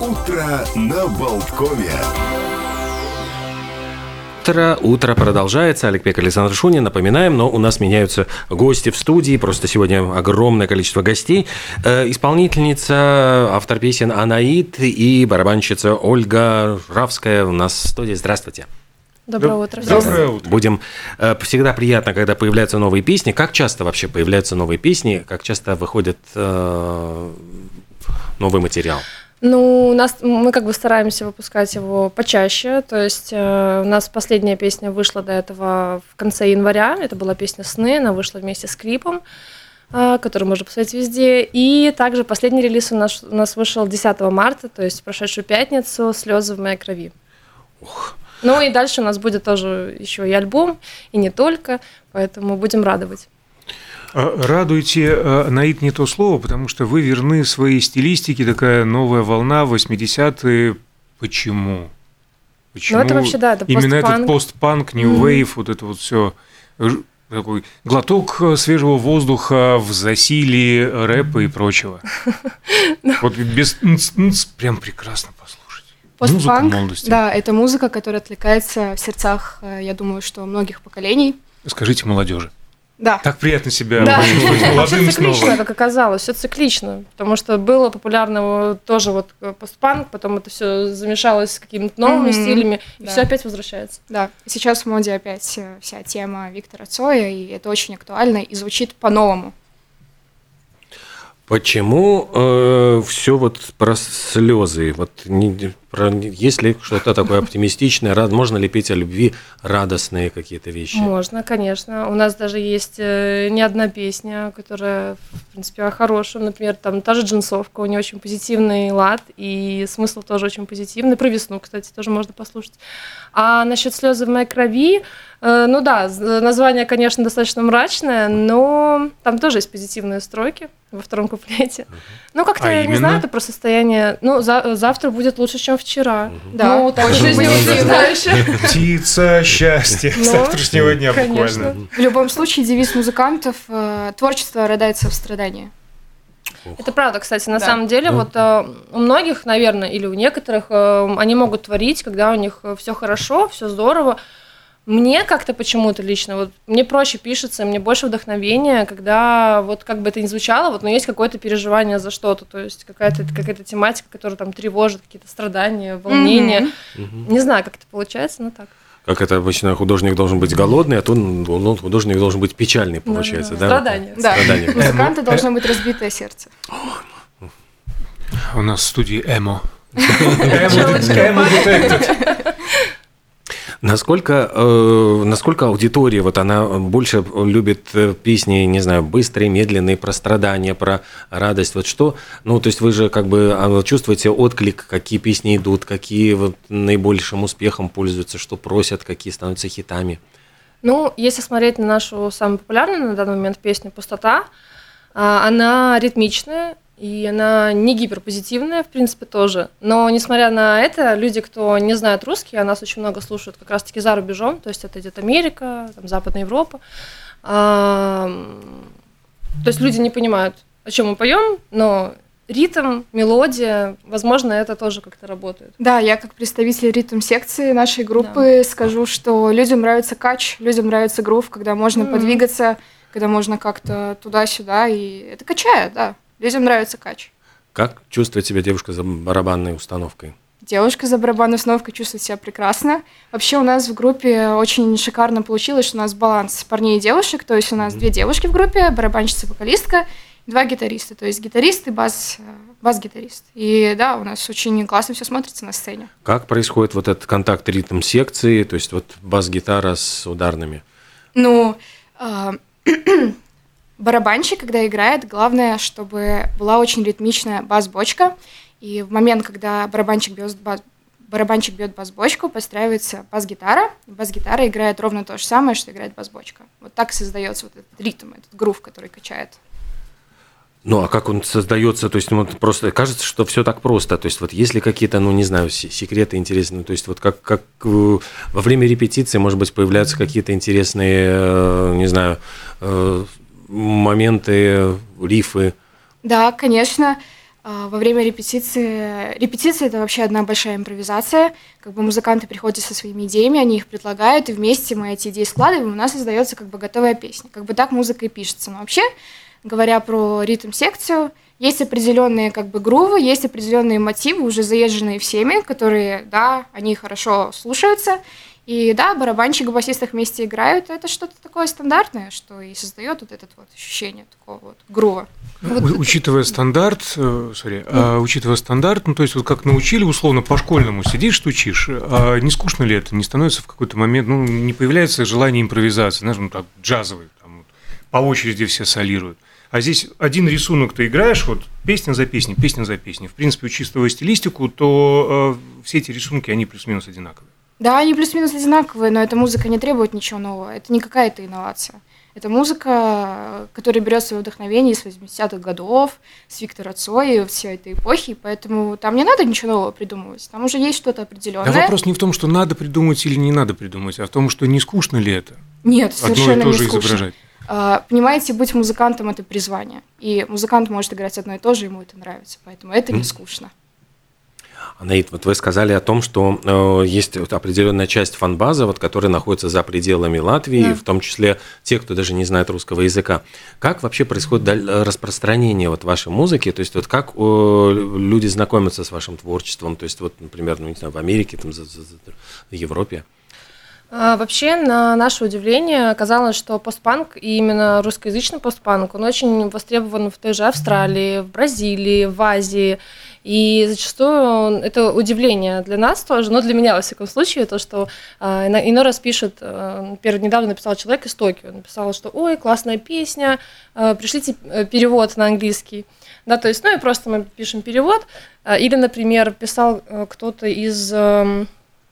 Утро на Болткове. Утро, утро продолжается. Олег Пек, Александр Шунин. Напоминаем, но у нас меняются гости в студии. Просто сегодня огромное количество гостей. Э, исполнительница, автор песен Анаит и барабанщица Ольга Равская у нас в студии. Здравствуйте. Доброе утро. Доброе утро. Будем э, всегда приятно, когда появляются новые песни. Как часто вообще появляются новые песни? Как часто выходит э, новый материал? Ну, у нас мы как бы стараемся выпускать его почаще. То есть э, у нас последняя песня вышла до этого в конце января. Это была песня «Сны», она вышла вместе с клипом, э, который можно посмотреть везде. И также последний релиз у нас, у нас вышел 10 марта, то есть в прошедшую пятницу «Слезы в моей крови». Ну и дальше у нас будет тоже еще и альбом, и не только, поэтому будем радовать. А, Радуйте, а, Наид, не то слово, потому что вы верны своей стилистике, такая новая волна, 80-е. Почему? Почему Ну, это вообще, да, это именно этот постпанк. постпанк, new wave, вот это вот все такой глоток э, свежего воздуха в засилии рэпа и прочего. Вот без прям прекрасно послушать. Музыка Постпанк, молодости. да, это музыка, которая откликается в сердцах, э, я думаю, что многих поколений. Скажите молодежи. Да, Так приятно себя Да. Все циклично, снова. как оказалось, все циклично, потому что было популярно тоже вот э, постпанк, потом это все замешалось с какими-то новыми Мгм. стилями, и Да. все опять возвращается. да. Сейчас в моде опять э, вся тема Виктора Цоя, и это очень актуально и звучит по-новому. Почему все вот про слезы? Вот не- есть ли что-то такое оптимистичное? Рад, можно ли петь о любви радостные какие-то вещи? Можно, конечно. У нас даже есть э, не одна песня, которая, в принципе, о хорошем. Например, там та же джинсовка, у нее очень позитивный лад, и смысл тоже очень позитивный. Про весну, кстати, тоже можно послушать. А насчет слезы в моей крови, э, ну да, название, конечно, достаточно мрачное, но там тоже есть позитивные строки во втором куплете. Ну, как-то, А я не именно? знаю, это про состояние. Ну, за- завтра будет лучше, чем вчера. Да, ну, так очень позитивно. Птица счастья Ну, завтрашнего дня конечно. буквально. В любом случае, девиз музыкантов э, «Творчество рождается в страдании». Это правда, кстати, на Да. самом деле, вот э, у многих, наверное, или у некоторых, э, они могут творить, когда у них все хорошо, все здорово. Мне как-то почему-то лично, вот мне проще пишется, мне больше вдохновения, когда вот как бы это ни звучало, вот, но есть какое-то переживание за что-то, то есть какая-то какая тематика, которая там тревожит, какие-то страдания, волнения. Мгм. Не знаю, как это получается, но так. Как это обычно художник должен быть голодный, а тут ну, художник должен быть печальный, получается, да? Страдания. Да, Страдания. музыканта должно быть разбитое сердце. У нас в студии Эмо. Эмо детектор. Насколько, э, насколько аудитория, вот она больше любит э, песни, не знаю, быстрые, медленные, про страдания, про радость, вот что? Ну, то есть вы же как бы а, чувствуете отклик, какие песни идут, какие вот наибольшим успехом пользуются, что просят, какие становятся хитами. Ну, если смотреть на нашу самую популярную на данный момент песню «Пустота», а, она ритмичная, и она не гиперпозитивная, в принципе, тоже. Но, несмотря на это, люди, кто не знает русский, а нас очень много слушают как раз-таки за рубежом, то есть это идет Америка, там, Западная Европа. А, то есть люди не понимают, о чем мы поем, но ритм, мелодия, возможно, это тоже как-то работает. Да, я как представитель ритм-секции нашей группы скажу, что людям нравится кач, людям нравится грув, когда можно Мгм. подвигаться, когда можно как-то туда-сюда, и это качает, да. Людям нравится кач. Как чувствует себя девушка за барабанной установкой? Девушка за барабанной установкой чувствует себя прекрасно. Вообще у нас в группе очень шикарно получилось, что у нас баланс парней и девушек. То есть у нас две девушки в группе, барабанщица, вокалистка, два гитариста. То есть гитарист и бас, э, бас-гитарист. И да, у нас очень классно все смотрится на сцене. Как происходит вот этот контакт ритм секции, то есть вот бас-гитара с ударными? Ну, а, барабанщик, когда играет, главное, чтобы была очень ритмичная бас-бочка. И в момент, когда барабанщик бьет бас, барабанщик бьет бас-бочку, подстраивается бас-гитара. и Бас-гитара играет ровно то же самое, что играет бас-бочка. Вот так создается вот этот ритм, этот грув, который качает. Ну, а как он создается? То есть, ну, вот просто кажется, что все так просто. То есть, вот есть ли какие-то, ну, не знаю, се- секреты интересные? То есть, вот как, как э, во время репетиции, может быть, появляются какие-то интересные, э, не знаю, э, моменты, рифы. Да, конечно. А, во время репетиции... Репетиция — это вообще одна большая импровизация. Как бы музыканты приходят со своими идеями, они их предлагают, и вместе мы эти идеи складываем, у нас создается как бы готовая песня. Как бы так музыка и пишется. Но вообще, говоря про ритм-секцию, есть определенные как бы грувы, есть определенные мотивы, уже заезженные всеми, которые, да, они хорошо слушаются, и да, барабанщик и басист вместе играют, это что-то такое стандартное, что и создает вот это вот ощущение такого вот грува. Вот У, учитывая стандарт, э, sorry, а, учитывая стандарт, ну то есть вот как научили условно по школьному сидишь, стучишь, а не скучно ли это? Не становится в какой-то момент, ну не появляется желание импровизации, знаешь, ну так джазовый, там, вот, по очереди все солируют. А здесь один рисунок ты играешь, вот песня за песней, песня за песней. В принципе, учитывая стилистику, то э, все эти рисунки, они плюс-минус одинаковые. Да, они плюс-минус одинаковые, но эта музыка не требует ничего нового. Это не какая-то инновация. Это музыка, которая берет свое вдохновение из 80-х годов, с Виктора Цоя, всей этой эпохи, поэтому там не надо ничего нового придумывать, там уже есть что-то определенное. Да вопрос не в том, что надо придумать или не надо придумать, а в том, что не скучно ли это? Нет, совершенно Одно и то же не скучно. изображать. А, понимаете, быть музыкантом – это призвание. И музыкант может играть одно и то же, ему это нравится. Поэтому это не скучно. Анаит, вот вы сказали о том, что э, есть вот определенная часть фанбазы, вот, которая находится за пределами Латвии, да. в том числе те, кто даже не знает русского языка. Как вообще происходит распространение вот вашей музыки? То есть вот как э, люди знакомятся с вашим творчеством? То есть вот, например, ну, не знаю, в Америке, там, за, за, за, в Европе? А, вообще, на наше удивление, оказалось, что постпанк, и именно русскоязычный постпанк, он очень востребован в той же Австралии, в Бразилии, в Азии. И зачастую это удивление для нас тоже, но для меня, во всяком случае, то, что э, иной раз пишет, э, недавно написал человек из Токио, написал, что «Ой, классная песня, пришлите э, перевод на английский». Да, то есть, ну и просто мы пишем перевод. Или, например, писал э, кто-то из, э,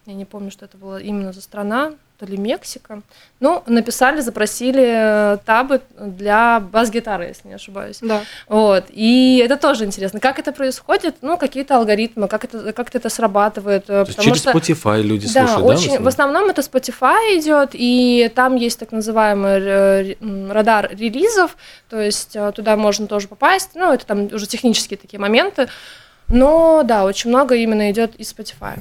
я не помню, что это было именно за страна, то ли Мексика. Ну, написали, запросили э, табы для бас-гитары, если не ошибаюсь. Да. Вот. И это тоже интересно. Как это происходит? Ну, какие-то алгоритмы, как это, как это срабатывает. То есть через что, Spotify люди да, слушают, очень, да? В основном это Spotify идет, и там есть так называемый э, радар релизов, то есть э, туда можно тоже попасть. Ну, это там уже технические такие моменты. Но да, очень много именно идет из Spotify.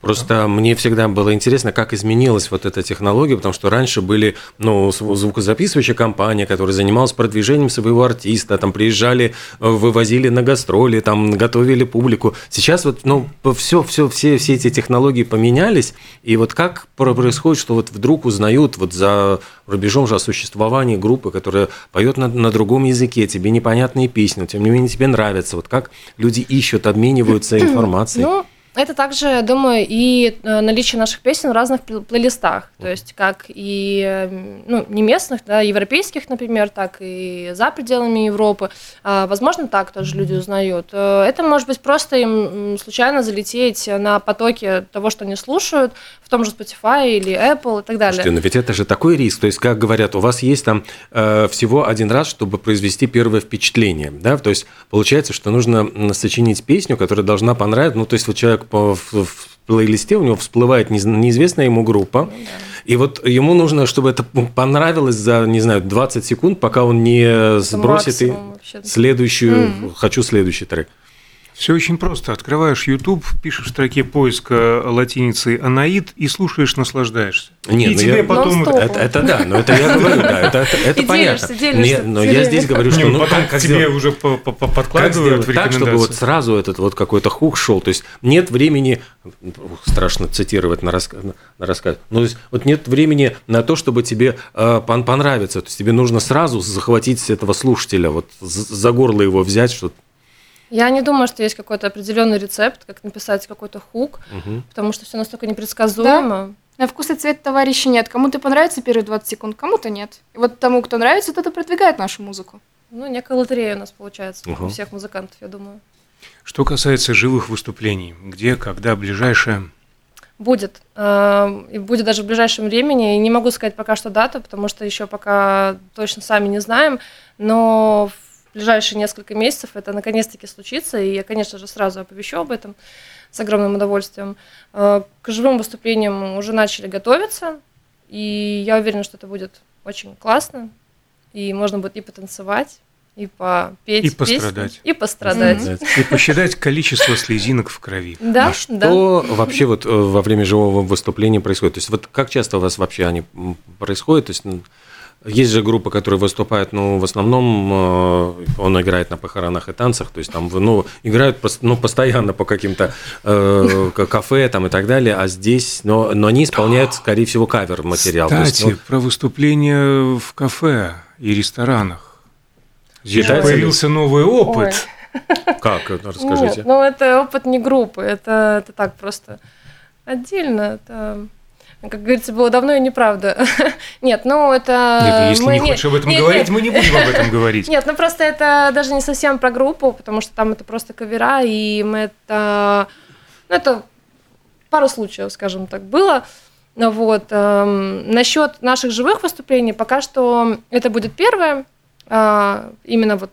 Просто мне всегда было интересно, как изменилась вот эта технология, потому что раньше были ну, звукозаписывающая компания, которая занималась продвижением своего артиста, там приезжали, э, вывозили на гастроли, там готовили публику. Сейчас вот ну, все, все, все, все эти технологии поменялись, и вот как происходит, что вот вдруг узнают вот за рубежом же о существовании группы, которая поет на, на другом языке, тебе непонятные песни, но тем не менее тебе нравится. Вот как люди ищут, обмениваются информацией. Это также, думаю, и э, наличие наших песен в разных плейлистах, то есть как и эм, ну, не местных, да, европейских, например, так и за пределами Европы. А, возможно, так тоже люди узнают. Э, это может быть просто им случайно залететь на потоке того, что они слушают, в том же Spotify или Apple и так далее. Слушайте, но ведь это же такой риск. То есть, как говорят, у вас есть там э, всего один раз, чтобы произвести первое впечатление, да? То есть, получается, что нужно сочинить песню, которая должна понравиться. Ну, то есть, вот человек в, в плейлисте у него всплывает неизвестная ему группа, ну, да. и вот ему нужно, чтобы это понравилось за, не знаю, 20 секунд, пока он не сбросит и следующую, mm-hmm. хочу следующий трек. Все очень просто. Открываешь YouTube, пишешь в строке поиска латиницей «Анаид» и слушаешь, наслаждаешься. Нет, и ну тебе я... потом... Это, это да, но это я говорю, да, это, это, это понятно. Нет, но я здесь говорю, что... ну, потом как тебе уже подкладывают как так, чтобы вот сразу этот вот какой-то хук шел. То есть нет времени, страшно цитировать на рассказ, на рассказ, но то есть вот нет времени на то, чтобы тебе э, понравиться. То есть тебе нужно сразу захватить этого слушателя, вот за горло его взять, что я не думаю, что есть какой-то определенный рецепт, как написать какой-то хук, угу. потому что все настолько непредсказуемо. Да. На вкус и цвет товарища нет. Кому-то понравится первые 20 секунд, кому-то нет. И вот тому, кто нравится, тот и продвигает нашу музыку. Ну, некая лотерея у нас получается угу. у всех музыкантов, я думаю. Что касается живых выступлений, где, когда, ближайшее? Будет. Э, и будет даже в ближайшем времени. Не могу сказать пока что дата, потому что еще пока точно сами не знаем. Но ближайшие несколько месяцев это наконец-таки случится, и я, конечно же, сразу оповещу об этом с огромным удовольствием. Э, к живым выступлениям уже начали готовиться, и я уверена, что это будет очень классно, и можно будет и потанцевать, и попеть И песни, пострадать. и пострадать. Мгм. И посчитать количество слезинок в крови. Да, а что вообще вот э, во время живого выступления происходит? То есть вот как часто у вас вообще они происходят? То есть м, есть же группы, которые выступают, ну, в основном э, он играет на похоронах и танцах, то есть там, ну, играют ну, постоянно по каким-то э, кафе там и так далее, а здесь, но, но они исполняют, скорее всего, кавер материал. То есть, Кстати, ну, про выступления в кафе и ресторанах. Здесь ли? появился новый опыт. как, это расскажите. Нет, ну это опыт не группы, это, это так просто отдельно. Это, как говорится, было давно и неправда. Нет, ну это... Нет, если мы не хочешь об этом нет, говорить, нет. мы не будем об этом говорить. Нет, ну просто это даже не совсем про группу, потому что там это просто кавера, и мы это... Ну, это пару случаев, скажем так, было. Ну Вот. эм, насчет наших живых выступлений пока что это будет первое. а, именно вот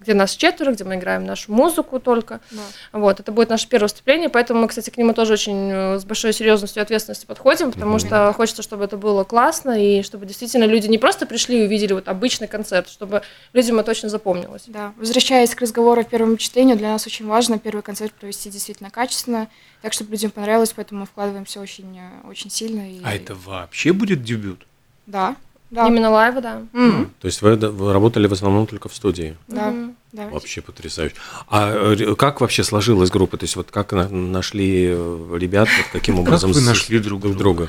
где нас четверо, где мы играем нашу музыку только. Да. Вот, это будет наше первое выступление, поэтому мы, кстати, к нему тоже очень э, с большой серьезностью и ответственностью подходим, потому Мгм. что хочется, чтобы это было классно, и чтобы действительно люди не просто пришли и увидели вот обычный концерт, чтобы людям это точно запомнилось. Да, возвращаясь к разговору о первом впечатлении, для нас очень важно первый концерт провести действительно качественно, так, чтобы людям понравилось, поэтому мы вкладываемся очень, э, очень сильно. И... А это вообще будет дебют? Да, да. Именно лайвы, да. М, То есть вы, вы работали в основном только в студии? Да, да. Вообще потрясающе. А как вообще сложилась группа? То есть вот как на- нашли э, ребят, вот каким Как образом вы с- нашли друг друг друга?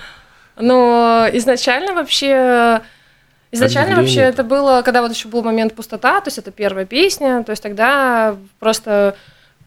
Но изначально вообще... Изначально вообще это было, когда вот еще был момент пустота, то есть это первая песня, то есть тогда просто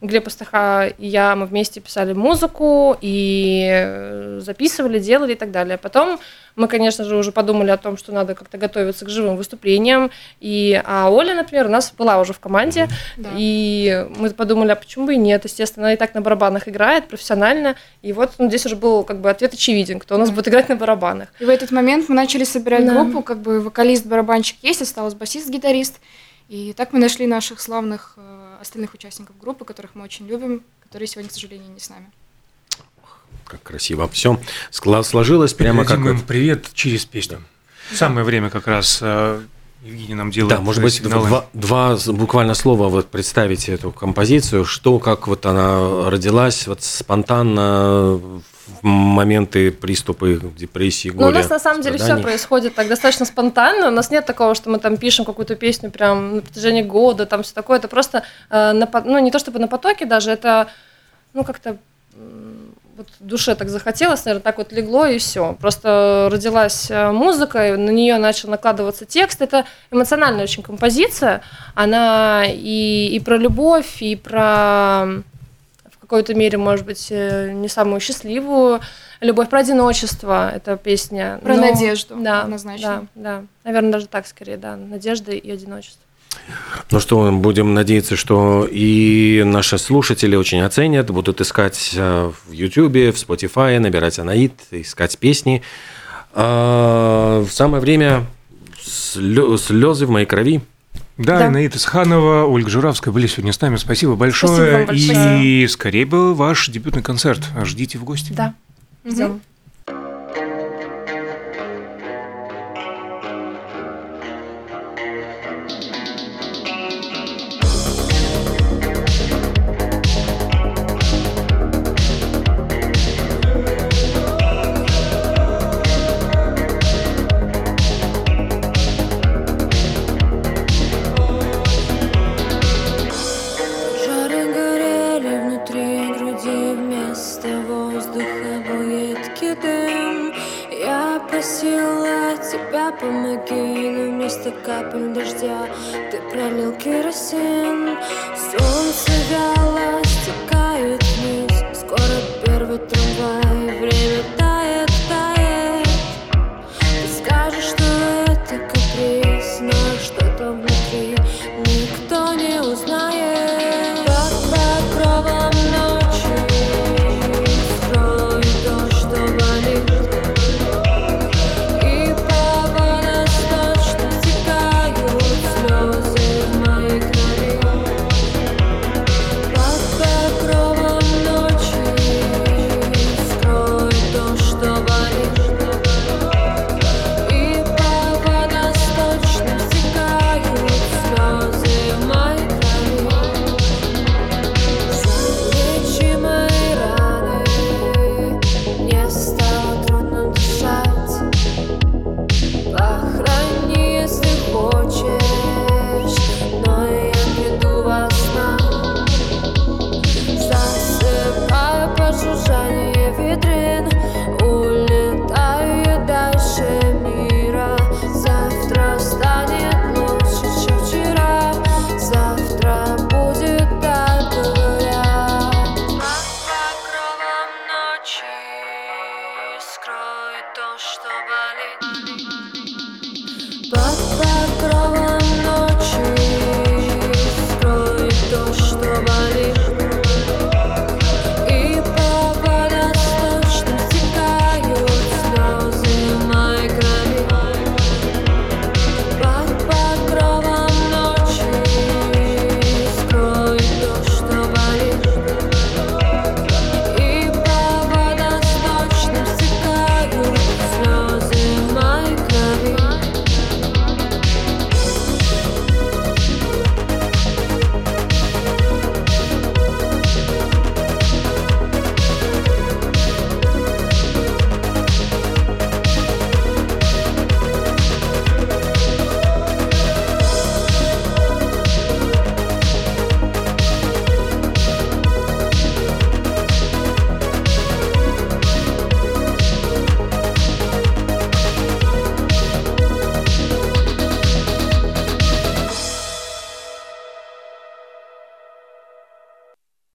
Глеб Астаха и я, мы вместе писали музыку и э, записывали, делали и так далее. Потом мы, конечно же, уже подумали о том, что надо как-то готовиться к живым выступлениям. И, а Оля, например, у нас была уже в команде, Да. и мы подумали, а почему бы и нет? Естественно, она и так на барабанах играет профессионально. И вот ну, здесь уже был как бы ответ очевиден, кто у нас будет играть на барабанах. И в этот момент мы начали собирать Да. группу, как бы вокалист, барабанщик есть, осталось басист, гитарист. И так мы нашли наших славных э, остальных участников группы, которых мы очень любим, которые сегодня, к сожалению, не с нами. Как красиво. Все сложилось прямо как... Передадим им привет через песню. Самое время как раз э, Евгений нам делает Да, может быть, сигналы. два, два буквально слова вот представить эту композицию, что, как вот она родилась вот спонтанно в моменты приступы депрессии, Ну, у горя, нас на самом деле все происходит так достаточно спонтанно. У нас нет такого, что мы там пишем какую-то песню прям на протяжении года, там все такое. Это просто, э, на, ну, не то чтобы на потоке даже, это, ну, как-то вот душе так захотелось, наверное, так вот легло и все. Просто родилась э, музыка, и на нее начал накладываться текст. Это эмоциональная очень композиция. Она и, и про любовь, и про какой-то мере, может быть, э, не самую счастливую любовь, про одиночество. Это песня. Про Но- надежду, Да, однозначно. Да, да. Наверное, даже так скорее, да. Надежда и одиночество. Ну что, будем надеяться, что и наши слушатели очень оценят, будут искать э, в YouTube, в Spotify, набирать Анаит, искать песни. А, В самое время слезы в моей крови. Да, Да. Инаида Сханова, Ольга Журавская были сегодня с нами. Спасибо большое. Спасибо вам большое. И скорее бы ваш дебютный концерт. Ждите в гости. Да. Ждем. Жары героину вместо капель дождя. Ты пролил керосин, солнце вяло стекает вниз. Скоро первый трамвай, время так